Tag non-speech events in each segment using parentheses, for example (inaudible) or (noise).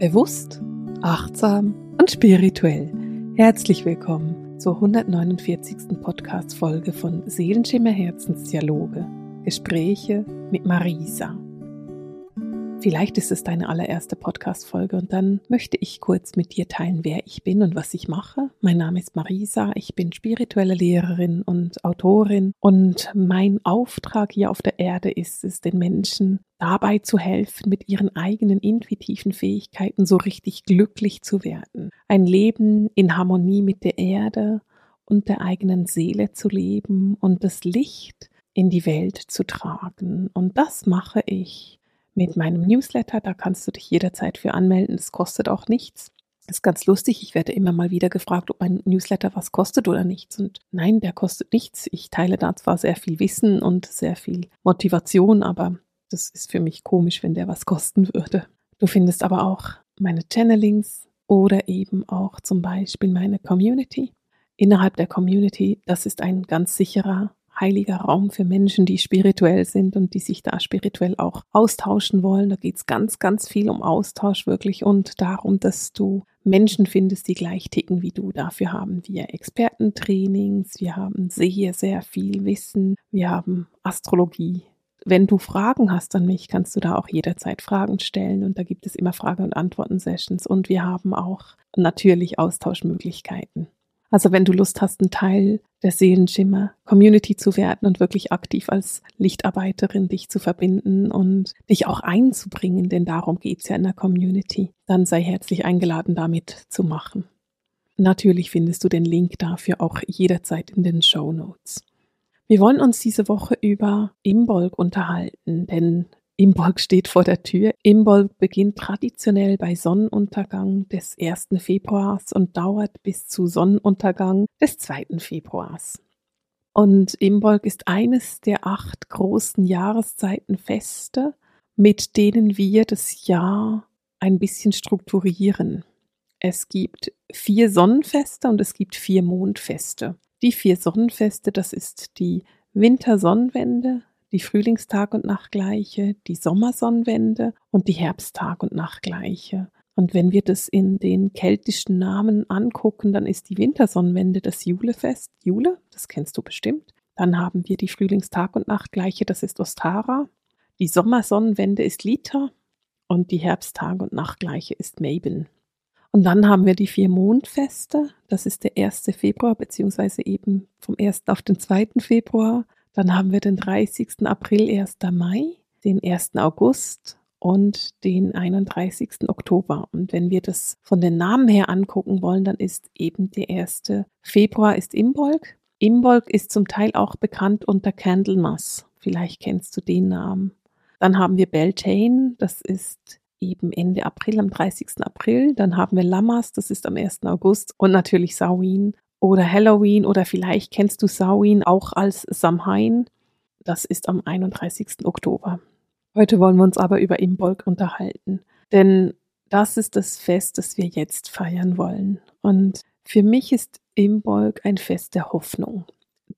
Bewusst, achtsam und spirituell. Herzlich willkommen zur 149. Podcast-Folge von Seelenschimmer Herzensdialoge. Gespräche mit Marisa. Vielleicht ist es deine allererste Podcast-Folge und dann möchte ich kurz mit dir teilen, wer ich bin und was ich mache. Mein Name ist Marisa, ich bin spirituelle Lehrerin und Autorin und mein Auftrag hier auf der Erde ist es, den Menschen dabei zu helfen, mit ihren eigenen intuitiven Fähigkeiten so richtig glücklich zu werden. Ein Leben in Harmonie mit der Erde und der eigenen Seele zu leben und das Licht in die Welt zu tragen. Und das mache ich mit meinem Newsletter. Da kannst du dich jederzeit für anmelden. Das kostet auch nichts. Das ist ganz lustig. Ich werde immer mal wieder gefragt, ob mein Newsletter was kostet oder nichts. Und nein, der kostet nichts. Ich teile da zwar sehr viel Wissen und sehr viel Motivation, aber das ist für mich komisch, wenn der was kosten würde. Du findest aber auch meine Channelings oder eben auch zum Beispiel meine Community. Innerhalb der Community, das ist ein ganz sicherer heiliger Raum für Menschen, die spirituell sind und die sich da spirituell auch austauschen wollen. Da geht es ganz, ganz viel um Austausch wirklich und darum, dass du Menschen findest, die gleich ticken wie du. Dafür haben wir Expertentrainings, wir haben sehr, sehr viel Wissen, wir haben Astrologie. Wenn du Fragen hast an mich, kannst du da auch jederzeit Fragen stellen und da gibt es immer Frage- und Antworten-Sessions und wir haben auch natürlich Austauschmöglichkeiten. Also wenn du Lust hast, ein Teil der Seelenschimmer Community zu werden und wirklich aktiv als Lichtarbeiterin dich zu verbinden und dich auch einzubringen, denn darum geht's ja in der Community, dann sei herzlich eingeladen, damit zu machen. Natürlich findest du den Link dafür auch jederzeit in den Show Notes. Wir wollen uns diese Woche über Imbolg unterhalten, denn Imbolg steht vor der Tür. Imbolg beginnt traditionell bei Sonnenuntergang des 1. Februars und dauert bis zu Sonnenuntergang des 2. Februars. Und Imbolg ist eines der acht großen Jahreszeitenfeste, mit denen wir das Jahr ein bisschen strukturieren. Es gibt vier Sonnenfeste und es gibt vier Mondfeste. Die vier Sonnenfeste, das ist die Wintersonnenwende, die Frühlingstag- und Nachtgleiche, die Sommersonnenwende und die Herbsttag- und Nachtgleiche. Und wenn wir das in den keltischen Namen angucken, dann ist die Wintersonnenwende das Julefest. Jule, das kennst du bestimmt. Dann haben wir die Frühlingstag- und Nachtgleiche, das ist Ostara. Die Sommersonnenwende ist Lita und die Herbsttag- und Nachtgleiche ist Mabon. Und dann haben wir die vier Mondfeste, das ist der 1. Februar, beziehungsweise eben vom 1. auf den 2. Februar. Dann haben wir den 30. April, 1. Mai, den 1. August und den 31. Oktober. Und wenn wir das von den Namen her angucken wollen, dann ist eben der 1. Februar ist Imbolg. Imbolg ist zum Teil auch bekannt unter Candlemas. Vielleicht kennst du den Namen. Dann haben wir Beltane, das ist eben Ende April, am 30. April. Dann haben wir Lammas, das ist am 1. August. Und natürlich Samhain oder Halloween oder vielleicht kennst du Samhain auch als Samhain. Das ist am 31. Oktober. Heute wollen wir uns aber über Imbolg unterhalten, denn das ist das Fest, das wir jetzt feiern wollen. Und für mich ist Imbolg ein Fest der Hoffnung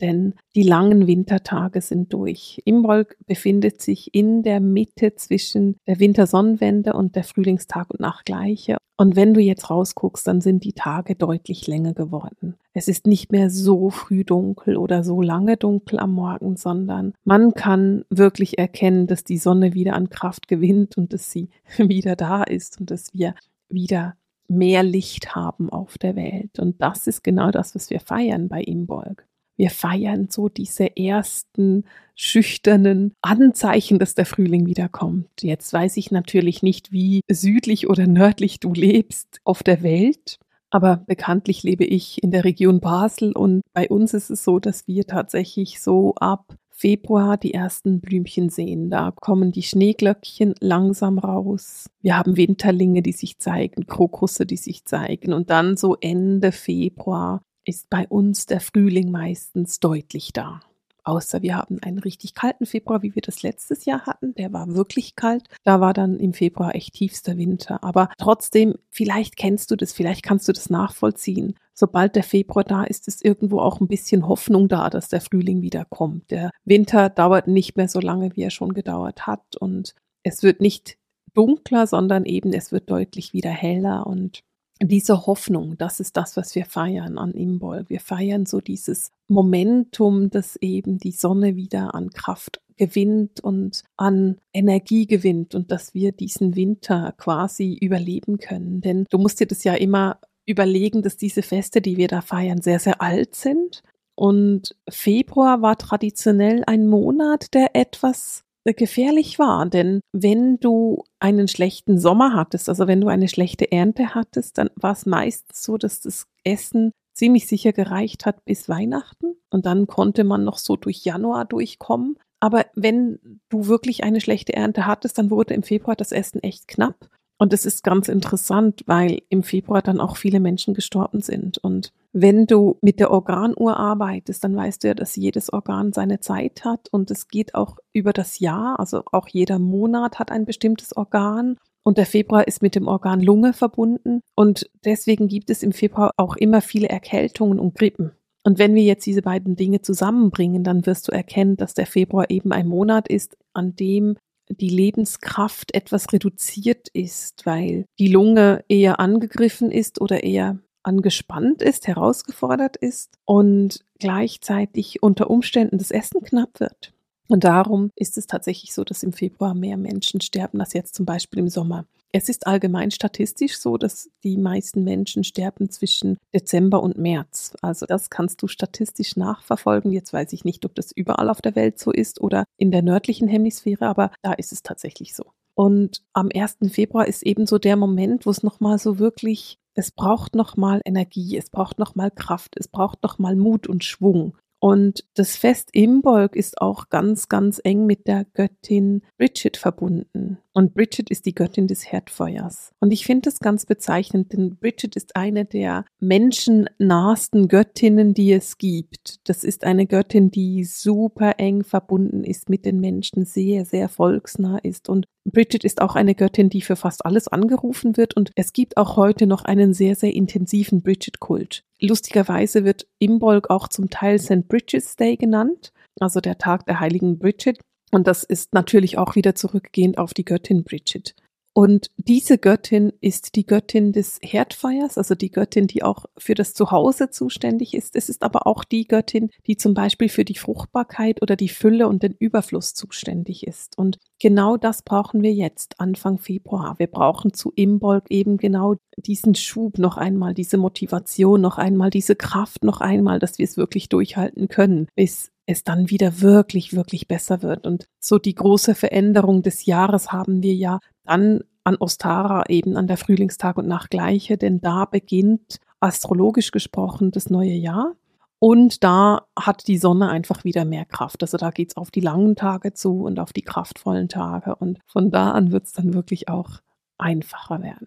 denn die langen Wintertage sind durch. Imbolg befindet sich in der Mitte zwischen der Wintersonnenwende und der Frühlingstag- und Nachtgleiche. Und wenn du jetzt rausguckst, dann sind die Tage deutlich länger geworden. Es ist nicht mehr so früh dunkel oder so lange dunkel am Morgen, sondern man kann wirklich erkennen, dass die Sonne wieder an Kraft gewinnt und dass sie (laughs) wieder da ist und dass wir wieder mehr Licht haben auf der Welt. Und das ist genau das, was wir feiern bei Imbolg. Wir feiern so diese ersten schüchternen Anzeichen, dass der Frühling wiederkommt. Jetzt weiß ich natürlich nicht, wie südlich oder nördlich du lebst auf der Welt. Aber bekanntlich lebe ich in der Region Basel und bei uns ist es so, dass wir tatsächlich so ab Februar die ersten Blümchen sehen. Da kommen die Schneeglöckchen langsam raus. Wir haben Winterlinge, die sich zeigen, Krokusse, die sich zeigen. Und dann so Ende Februar ist bei uns der Frühling meistens deutlich da. Außer wir haben einen richtig kalten Februar, wie wir das letztes Jahr hatten. Der war wirklich kalt. Da war dann im Februar echt tiefster Winter. Aber trotzdem, vielleicht kennst du das, vielleicht kannst du das nachvollziehen. Sobald der Februar da ist, ist irgendwo auch ein bisschen Hoffnung da, dass der Frühling wieder kommt. Der Winter dauert nicht mehr so lange, wie er schon gedauert hat. Und es wird nicht dunkler, sondern eben es wird deutlich wieder heller und diese Hoffnung, das ist das, was wir feiern an Imbolg. Wir feiern so dieses Momentum, dass eben die Sonne wieder an Kraft gewinnt und an Energie gewinnt und dass wir diesen Winter quasi überleben können. Denn du musst dir das ja immer überlegen, dass diese Feste, die wir da feiern, sehr, sehr alt sind. Und Februar war traditionell ein Monat, der etwas gefährlich war. Denn wenn du einen schlechten Sommer hattest, also wenn du eine schlechte Ernte hattest, dann war es meistens so, dass das Essen ziemlich sicher gereicht hat bis Weihnachten und dann konnte man noch so durch Januar durchkommen. Aber wenn du wirklich eine schlechte Ernte hattest, dann wurde im Februar das Essen echt knapp. Und es ist ganz interessant, weil im Februar dann auch viele Menschen gestorben sind. Und wenn du mit der Organuhr arbeitest, dann weißt du ja, dass jedes Organ seine Zeit hat und es geht auch über das Jahr. Also auch jeder Monat hat ein bestimmtes Organ. Und der Februar ist mit dem Organ Lunge verbunden. Und deswegen gibt es im Februar auch immer viele Erkältungen und Grippen. Und wenn wir jetzt diese beiden Dinge zusammenbringen, dann wirst du erkennen, dass der Februar eben ein Monat ist, an dem die Lebenskraft etwas reduziert ist, weil die Lunge eher angegriffen ist oder eher angespannt ist, herausgefordert ist und gleichzeitig unter Umständen das Essen knapp wird. Und darum ist es tatsächlich so, dass im Februar mehr Menschen sterben als jetzt zum Beispiel im Sommer. Es ist allgemein statistisch so, dass die meisten Menschen sterben zwischen Dezember und März. Also das kannst du statistisch nachverfolgen. Jetzt weiß ich nicht, ob das überall auf der Welt so ist oder in der nördlichen Hemisphäre, aber da ist es tatsächlich so. Und am 1. Februar ist eben so der Moment, wo es nochmal so wirklich, es braucht nochmal Energie, es braucht nochmal Kraft, es braucht nochmal Mut und Schwung. Und das Fest Imbolg ist auch ganz, ganz eng mit der Göttin Bridget verbunden. Und Bridget ist die Göttin des Herdfeuers. Und ich finde das ganz bezeichnend, denn Bridget ist eine der menschennahsten Göttinnen, die es gibt. Das ist eine Göttin, die super eng verbunden ist mit den Menschen, sehr, sehr volksnah ist. Und Bridget ist auch eine Göttin, die für fast alles angerufen wird. Und es gibt auch heute noch einen sehr, sehr intensiven Bridget-Kult. Lustigerweise wird Imbolg auch zum Teil St. Bridget's Day genannt, also der Tag der heiligen Bridget. Und das ist natürlich auch wieder zurückgehend auf die Göttin Bridget. Und diese Göttin ist die Göttin des Herdfeuers, also die Göttin, die auch für das Zuhause zuständig ist. Es ist aber auch die Göttin, die zum Beispiel für die Fruchtbarkeit oder die Fülle und den Überfluss zuständig ist. Und genau das brauchen wir jetzt, Anfang Februar. Wir brauchen zu Imbolg eben genau diesen Schub noch einmal, diese Motivation noch einmal, diese Kraft noch einmal, dass wir es wirklich durchhalten können, bis es dann wieder wirklich, wirklich besser wird. Und so die große Veränderung des Jahres haben wir ja dann an Ostara eben an der Frühlingstag und Nachtgleiche, denn da beginnt astrologisch gesprochen das neue Jahr. Und da hat die Sonne einfach wieder mehr Kraft. Also da geht es auf die langen Tage zu und auf die kraftvollen Tage. Und von da an wird es dann wirklich auch einfacher werden.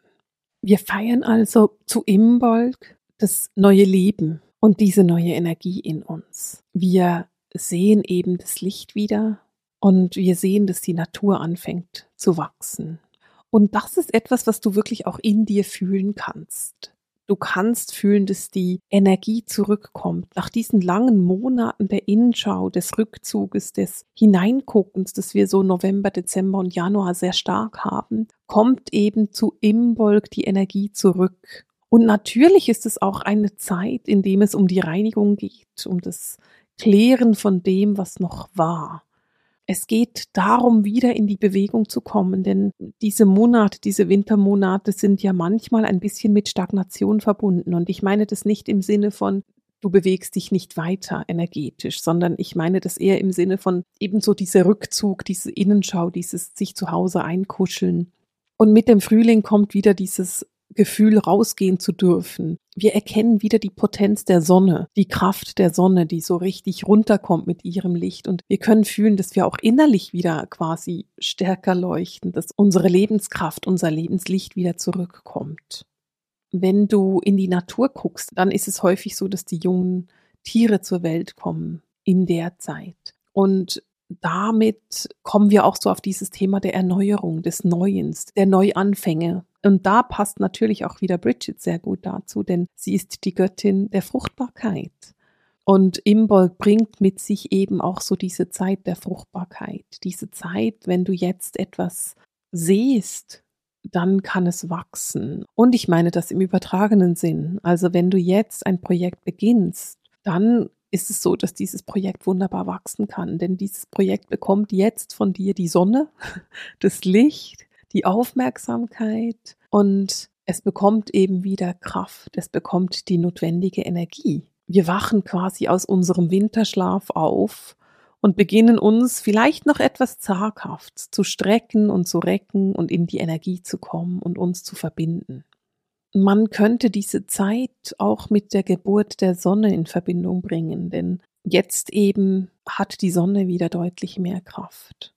Wir feiern also zu Imbolg das neue Leben und diese neue Energie in uns. Wir sehen eben das Licht wieder und wir sehen, dass die Natur anfängt zu wachsen. Und das ist etwas, was du wirklich auch in dir fühlen kannst. Du kannst fühlen, dass die Energie zurückkommt. Nach diesen langen Monaten der Innenschau, des Rückzuges, des Hineinguckens, das wir so November, Dezember und Januar sehr stark haben, kommt eben zu Imbolg die Energie zurück. Und natürlich ist es auch eine Zeit, in dem es um die Reinigung geht, um das Klären von dem, was noch war. Es geht darum, wieder in die Bewegung zu kommen, denn diese Monate, diese Wintermonate sind ja manchmal ein bisschen mit Stagnation verbunden. Und ich meine das nicht im Sinne von, du bewegst dich nicht weiter energetisch, sondern ich meine das eher im Sinne von ebenso dieser Rückzug, diese Innenschau, dieses sich zu Hause einkuscheln. Und mit dem Frühling kommt wieder dieses Gefühl, rausgehen zu dürfen. Wir erkennen wieder die Potenz der Sonne, die Kraft der Sonne, die so richtig runterkommt mit ihrem Licht. Und wir können fühlen, dass wir auch innerlich wieder quasi stärker leuchten, dass unsere Lebenskraft, unser Lebenslicht wieder zurückkommt. Wenn du in die Natur guckst, dann ist es häufig so, dass die jungen Tiere zur Welt kommen in der Zeit. Und damit kommen wir auch so auf dieses Thema der Erneuerung, des Neuens, der Neuanfänge. Und da passt natürlich auch wieder Bridget sehr gut dazu, denn sie ist die Göttin der Fruchtbarkeit. Und Imbolg bringt mit sich eben auch so diese Zeit der Fruchtbarkeit, diese Zeit, wenn du jetzt etwas säst, dann kann es wachsen. Und ich meine das im übertragenen Sinn. Also wenn du jetzt ein Projekt beginnst, dann ist es so, dass dieses Projekt wunderbar wachsen kann. Denn dieses Projekt bekommt jetzt von dir die Sonne, (laughs) das Licht, die Aufmerksamkeit und es bekommt eben wieder Kraft, es bekommt die notwendige Energie. Wir wachen quasi aus unserem Winterschlaf auf und beginnen uns vielleicht noch etwas zaghaft zu strecken und zu recken und in die Energie zu kommen und uns zu verbinden. Man könnte diese Zeit auch mit der Geburt der Sonne in Verbindung bringen, denn jetzt eben hat die Sonne wieder deutlich mehr Kraft.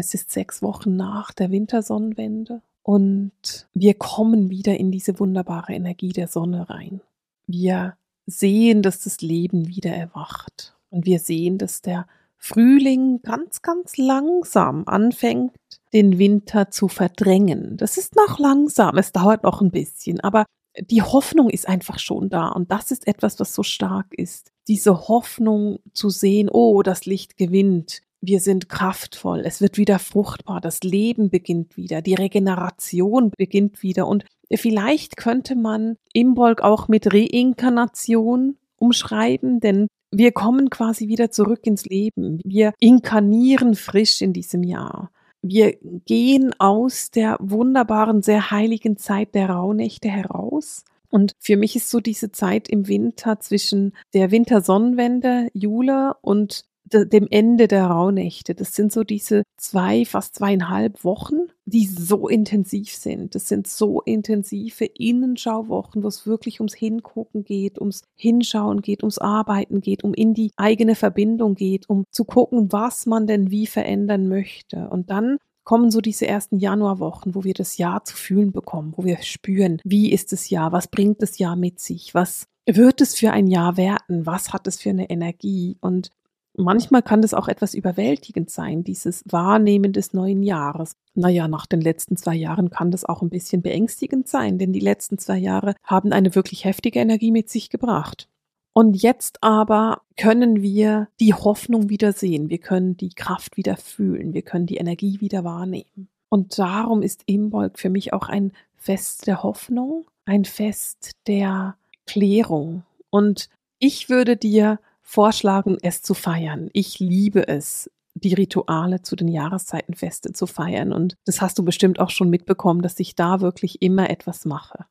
Es ist sechs Wochen nach der Wintersonnenwende und wir kommen wieder in diese wunderbare Energie der Sonne rein. Wir sehen, dass das Leben wieder erwacht und wir sehen, dass der Frühling ganz, ganz langsam anfängt, den Winter zu verdrängen. Das ist noch langsam, es dauert noch ein bisschen, aber die Hoffnung ist einfach schon da und das ist etwas, was so stark ist. Diese Hoffnung zu sehen, oh, das Licht gewinnt, wir sind kraftvoll, es wird wieder fruchtbar, das Leben beginnt wieder, die Regeneration beginnt wieder und vielleicht könnte man Imbolg auch mit Reinkarnation umschreiben, denn wir kommen quasi wieder zurück ins Leben. Wir inkarnieren frisch in diesem Jahr. Wir gehen aus der wunderbaren, sehr heiligen Zeit der Rauhnächte heraus. Und für mich ist so diese Zeit im Winter zwischen der Wintersonnenwende, Jule und dem Ende der Rauhnächte. Das sind so diese zwei, fast zweieinhalb Wochen, die so intensiv sind. Das sind so intensive Innenschauwochen, wo es wirklich ums Hingucken geht, ums Hinschauen geht, ums Arbeiten geht, um in die eigene Verbindung geht, um zu gucken, was man denn wie verändern möchte. Und dann kommen so diese ersten Januarwochen, wo wir das Jahr zu fühlen bekommen, wo wir spüren, wie ist das Jahr, was bringt das Jahr mit sich, was wird es für ein Jahr werden, was hat es für eine Energie und Manchmal kann das auch etwas überwältigend sein, dieses Wahrnehmen des neuen Jahres. Naja, nach den letzten zwei Jahren kann das auch ein bisschen beängstigend sein, denn die letzten zwei Jahre haben eine wirklich heftige Energie mit sich gebracht. Und jetzt aber können wir die Hoffnung wieder sehen, wir können die Kraft wieder fühlen, wir können die Energie wieder wahrnehmen. Und darum ist Imbolg für mich auch ein Fest der Hoffnung, ein Fest der Klärung. Und ich würde dir vorschlagen, es zu feiern. Ich liebe es, die Rituale zu den Jahreszeitenfeste zu feiern. Und das hast du bestimmt auch schon mitbekommen, dass ich da wirklich immer etwas mache.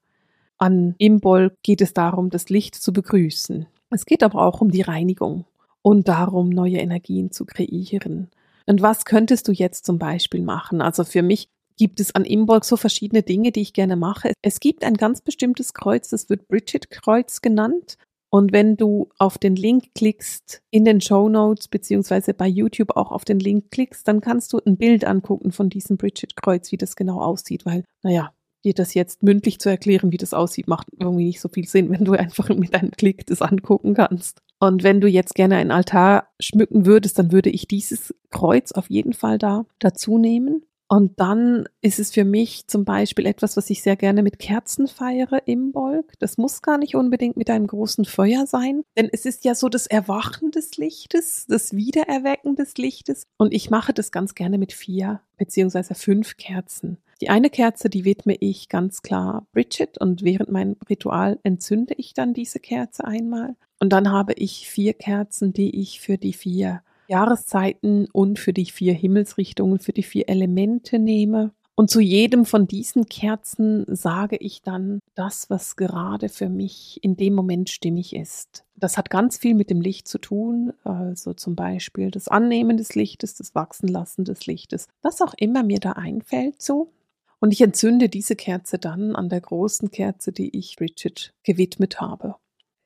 An Imbol geht es darum, das Licht zu begrüßen. Es geht aber auch um die Reinigung und darum, neue Energien zu kreieren. Und was könntest du jetzt zum Beispiel machen? Also für mich gibt es an Imbolg so verschiedene Dinge, die ich gerne mache. Es gibt ein ganz bestimmtes Kreuz, das wird Bridget-Kreuz genannt. Und wenn du auf den Link klickst in den Show Notes beziehungsweise bei YouTube auch auf den Link klickst, dann kannst du ein Bild angucken von diesem Bridget Kreuz, wie das genau aussieht, weil, naja, dir das jetzt mündlich zu erklären, wie das aussieht, macht irgendwie nicht so viel Sinn, wenn du (laughs) einfach mit einem Klick das angucken kannst. Und wenn du jetzt gerne einen Altar schmücken würdest, dann würde ich dieses Kreuz auf jeden Fall da dazu nehmen. Und dann ist es für mich zum Beispiel etwas, was ich sehr gerne mit Kerzen feiere im Bolk. Das muss gar nicht unbedingt mit einem großen Feuer sein, denn es ist ja so das Erwachen des Lichtes, das Wiedererwecken des Lichtes. Und ich mache das ganz gerne mit vier beziehungsweise fünf Kerzen. Die eine Kerze, die widme ich ganz klar Bridget und während meinem Ritual entzünde ich dann diese Kerze einmal. Und dann habe ich vier Kerzen, die ich für die vier Jahreszeiten und für die vier Himmelsrichtungen, für die vier Elemente nehme. Und zu jedem von diesen Kerzen sage ich dann das, was gerade für mich in dem Moment stimmig ist. Das hat ganz viel mit dem Licht zu tun, also zum Beispiel das Annehmen des Lichtes, das Wachsenlassen des Lichtes, was auch immer mir da einfällt so. Und ich entzünde diese Kerze dann an der großen Kerze, die ich Bridget gewidmet habe.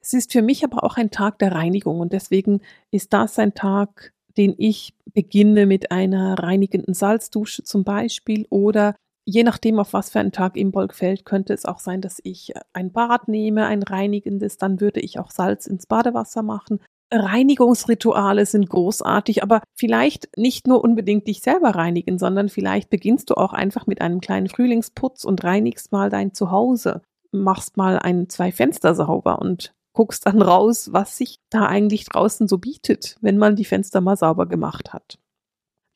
Es ist für mich aber auch ein Tag der Reinigung und deswegen ist das ein Tag, den ich beginne mit einer reinigenden Salzdusche zum Beispiel oder je nachdem, auf was für einen Tag Imbolg fällt, könnte es auch sein, dass ich ein Bad nehme, ein reinigendes, dann würde ich auch Salz ins Badewasser machen. Reinigungsrituale sind großartig, aber vielleicht nicht nur unbedingt dich selber reinigen, sondern vielleicht beginnst du auch einfach mit einem kleinen Frühlingsputz und reinigst mal dein Zuhause, machst mal ein, zwei Fenster sauber und guckst dann raus, was sich da eigentlich draußen so bietet, wenn man die Fenster mal sauber gemacht hat.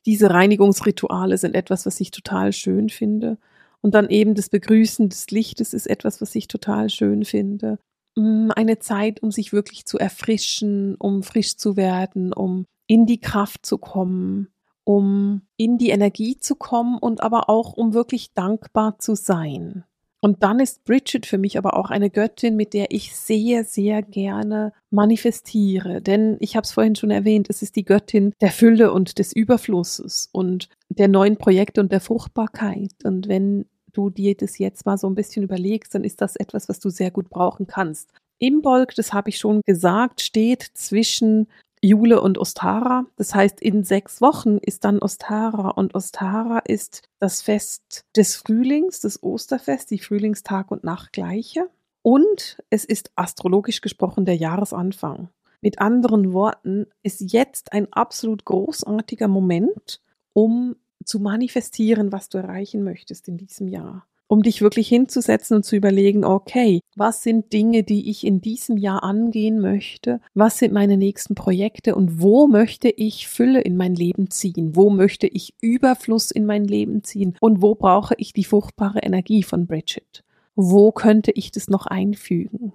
diese Reinigungsrituale sind etwas, was ich total schön finde. Und dann eben das Begrüßen des Lichtes ist etwas, was ich total schön finde. Mm, eine Zeit, um sich wirklich zu erfrischen, um frisch zu werden, um in die Kraft zu kommen, um in die Energie zu kommen und aber auch um wirklich dankbar zu sein. Und dann ist Bridget für mich aber auch eine Göttin, mit der ich sehr, sehr gerne manifestiere. Denn ich habe es vorhin schon erwähnt, es ist die Göttin der Fülle und des Überflusses und der neuen Projekte und der Fruchtbarkeit. Und wenn du dir das jetzt mal so ein bisschen überlegst, dann ist das etwas, was du sehr gut brauchen kannst. Imbolg, das habe ich schon gesagt, steht zwischen Jule und Ostara. Das heißt, in sechs Wochen ist dann Ostara und Ostara ist das Fest des Frühlings, das Osterfest, die Frühlingstag und Nachtgleiche. Und es ist astrologisch gesprochen der Jahresanfang. Mit anderen Worten ist jetzt ein absolut großartiger Moment, um zu manifestieren, was du erreichen möchtest in diesem Jahr um dich wirklich hinzusetzen und zu überlegen, okay, was sind Dinge, die ich in diesem Jahr angehen möchte? Was sind meine nächsten Projekte und wo möchte ich Fülle in mein Leben ziehen? Wo möchte ich Überfluss in mein Leben ziehen? Und wo brauche ich die fruchtbare Energie von Bridget? Wo könnte ich das noch einfügen?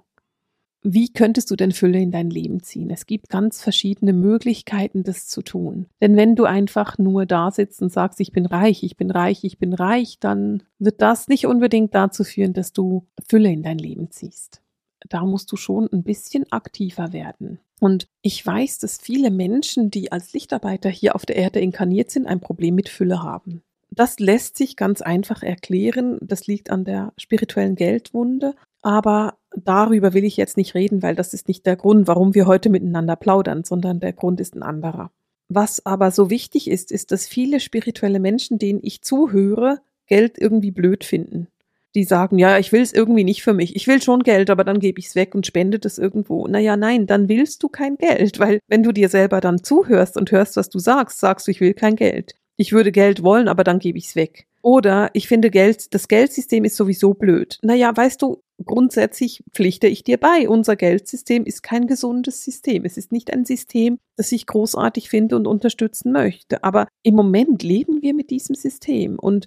Wie könntest du denn Fülle in dein Leben ziehen? Es gibt ganz verschiedene Möglichkeiten, das zu tun. Denn wenn du einfach nur da sitzt und sagst, ich bin reich, ich bin reich, ich bin reich, dann wird das nicht unbedingt dazu führen, dass du Fülle in dein Leben ziehst. Da musst du schon ein bisschen aktiver werden. Und ich weiß, dass viele Menschen, die als Lichtarbeiter hier auf der Erde inkarniert sind, ein Problem mit Fülle haben. Das lässt sich ganz einfach erklären. Das liegt an der spirituellen Geldwunde. Aber darüber will ich jetzt nicht reden, weil das ist nicht der Grund, warum wir heute miteinander plaudern, sondern der Grund ist ein anderer. Was aber so wichtig ist, ist, dass viele spirituelle Menschen, denen ich zuhöre, Geld irgendwie blöd finden. Die sagen, ja, ich will es irgendwie nicht für mich. Ich will schon Geld, aber dann gebe ich es weg und spende das irgendwo. Naja, nein, dann willst du kein Geld, weil wenn du dir selber dann zuhörst und hörst, was du sagst, sagst du, ich will kein Geld. Ich würde Geld wollen, aber dann gebe ich es weg. Oder ich finde Geld, das Geldsystem ist sowieso blöd. Naja, weißt du, grundsätzlich pflichte ich dir bei. Unser Geldsystem ist kein gesundes System. Es ist nicht ein System, das ich großartig finde und unterstützen möchte. Aber im Moment leben wir mit diesem System und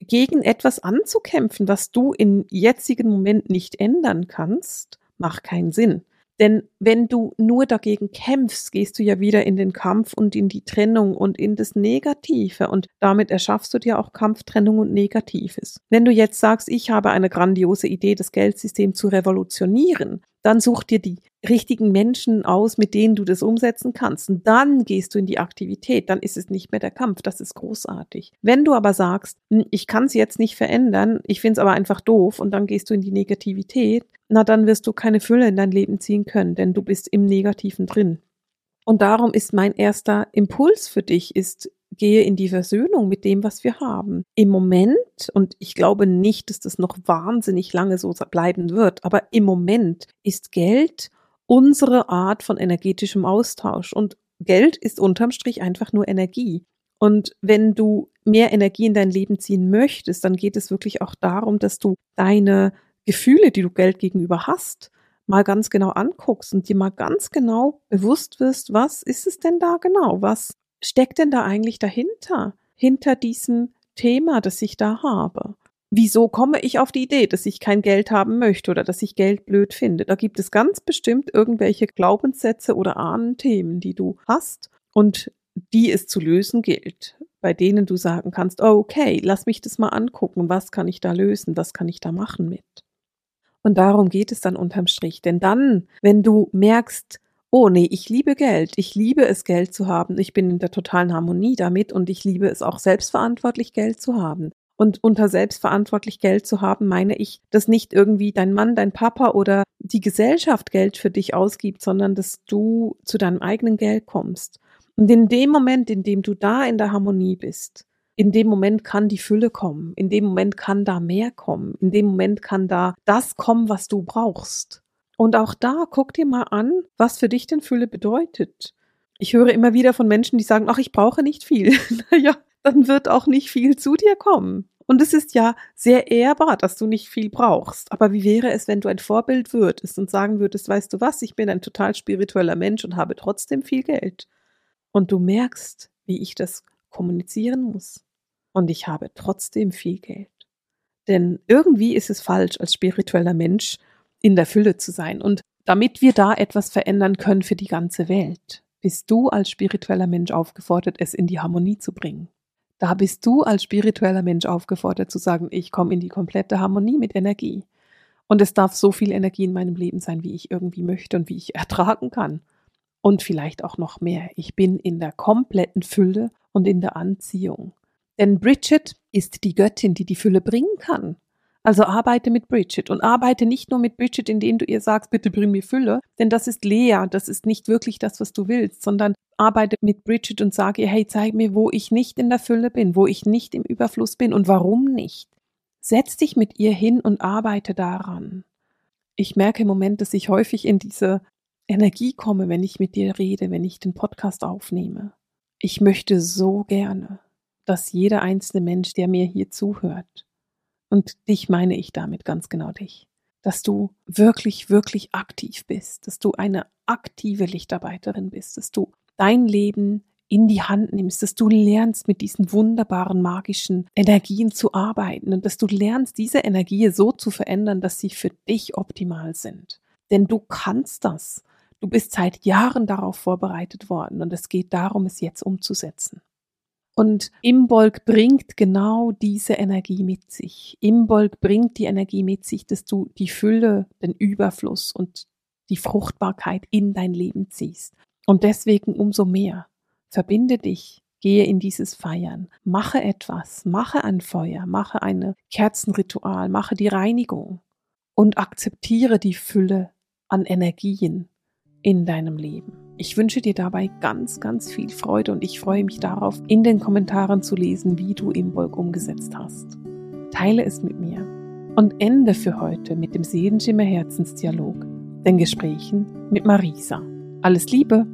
gegen etwas anzukämpfen, was du im jetzigen Moment nicht ändern kannst, macht keinen Sinn. Denn wenn du nur dagegen kämpfst, gehst du ja wieder in den Kampf und in die Trennung und in das Negative und damit erschaffst du dir auch Kampftrennung und Negatives. Wenn du jetzt sagst, ich habe eine grandiose Idee, das Geldsystem zu revolutionieren, dann such dir die richtigen Menschen aus, mit denen du das umsetzen kannst. Und dann gehst du in die Aktivität. Dann ist es nicht mehr der Kampf. Das ist großartig. Wenn du aber sagst, hm, ich kann es jetzt nicht verändern, ich finde es aber einfach doof und dann gehst du in die Negativität, na dann wirst du keine Fülle in dein Leben ziehen können, denn du bist im Negativen drin. Und darum ist mein erster Impuls für dich, ist, gehe in die Versöhnung mit dem, was wir haben. Im Moment, und ich glaube nicht, dass das noch wahnsinnig lange so bleiben wird, aber im Moment ist Geld unsere Art von energetischem Austausch. Und Geld ist unterm Strich einfach nur Energie. Und wenn du mehr Energie in dein Leben ziehen möchtest, dann geht es wirklich auch darum, dass du deine Gefühle, die du Geld gegenüber hast, mal ganz genau anguckst und dir mal ganz genau bewusst wirst, was ist es denn da genau? Was steckt denn da eigentlich dahinter? Hinter diesem Thema, das ich da habe? Wieso komme ich auf die Idee, dass ich kein Geld haben möchte oder dass ich Geld blöd finde? Da gibt es ganz bestimmt irgendwelche Glaubenssätze oder Ahnenthemen, die du hast und die es zu lösen gilt, bei denen du sagen kannst, okay, lass mich das mal angucken, was kann ich da lösen, was kann ich da machen mit. Und darum geht es dann unterm Strich. Denn dann, wenn du merkst, oh nee, ich liebe Geld, ich liebe es, Geld zu haben, ich bin in der totalen Harmonie damit und ich liebe es auch selbstverantwortlich, Geld zu haben. Und unter selbstverantwortlich Geld zu haben, meine ich, dass nicht irgendwie dein Mann, dein Papa oder die Gesellschaft Geld für dich ausgibt, sondern dass du zu deinem eigenen Geld kommst. Und in dem Moment, in dem du da in der Harmonie bist, in dem Moment kann die Fülle kommen, in dem Moment kann da mehr kommen, in dem Moment kann da das kommen, was du brauchst. Und auch da guck dir mal an, was für dich denn Fülle bedeutet. Ich höre immer wieder von Menschen, die sagen, ach, ich brauche nicht viel. (laughs) naja, dann wird auch nicht viel zu dir kommen. Und es ist ja sehr ehrbar, dass du nicht viel brauchst. Aber wie wäre es, wenn du ein Vorbild würdest und sagen würdest, weißt du was, ich bin ein total spiritueller Mensch und habe trotzdem viel Geld. Und du merkst, wie ich das kommunizieren muss. Und ich habe trotzdem viel Geld. Denn irgendwie ist es falsch, als spiritueller Mensch in der Fülle zu sein. Und damit wir da etwas verändern können für die ganze Welt, bist du als spiritueller Mensch aufgefordert, es in die Harmonie zu bringen. Da bist du als spiritueller Mensch aufgefordert zu sagen, ich komme in die komplette Harmonie mit Energie. Und es darf so viel Energie in meinem Leben sein, wie ich irgendwie möchte und wie ich (laughs) ertragen kann. Und vielleicht auch noch mehr. Ich bin in der kompletten Fülle und in der Anziehung. Denn Bridget ist die Göttin, die die Fülle bringen kann. Also arbeite mit Bridget und arbeite nicht nur mit Bridget, indem du ihr sagst, bitte bring mir Fülle, denn das ist leer, das ist nicht wirklich das, was du willst, sondern arbeite mit Bridget und sage ihr, hey, zeig mir, wo ich nicht in der Fülle bin, wo ich nicht im Überfluss bin und warum nicht. Setz dich mit ihr hin und arbeite daran. Ich merke im Moment, dass ich häufig in diese Energie komme, wenn ich mit dir rede, wenn ich den Podcast aufnehme. Ich möchte so gerne, dass jeder einzelne Mensch, der mir hier zuhört, und dich meine ich damit ganz genau dich, dass du wirklich, wirklich aktiv bist, dass du eine aktive Lichtarbeiterin bist, dass du dein Leben in die Hand nimmst, dass du lernst, mit diesen wunderbaren magischen Energien zu arbeiten und dass du lernst, diese Energie so zu verändern, dass sie für dich optimal sind. Denn du kannst das. Du bist seit Jahren darauf vorbereitet worden und es geht darum, es jetzt umzusetzen. Und Imbolg bringt genau diese Energie mit sich. Imbolg bringt die Energie mit sich, dass du die Fülle, den Überfluss und die Fruchtbarkeit in dein Leben ziehst. Und deswegen umso mehr. Verbinde dich, gehe in dieses Feiern, mache etwas, mache ein Feuer, mache ein Kerzenritual, mache die Reinigung und akzeptiere die Fülle an Energien in deinem Leben. Ich wünsche dir dabei ganz, ganz viel Freude und ich freue mich darauf, in den Kommentaren zu lesen, wie du Imbolg umgesetzt hast. Teile es mit mir und ende für heute mit dem Seelenschimmer Herzensdialog, den Gesprächen mit Marisa. Alles Liebe!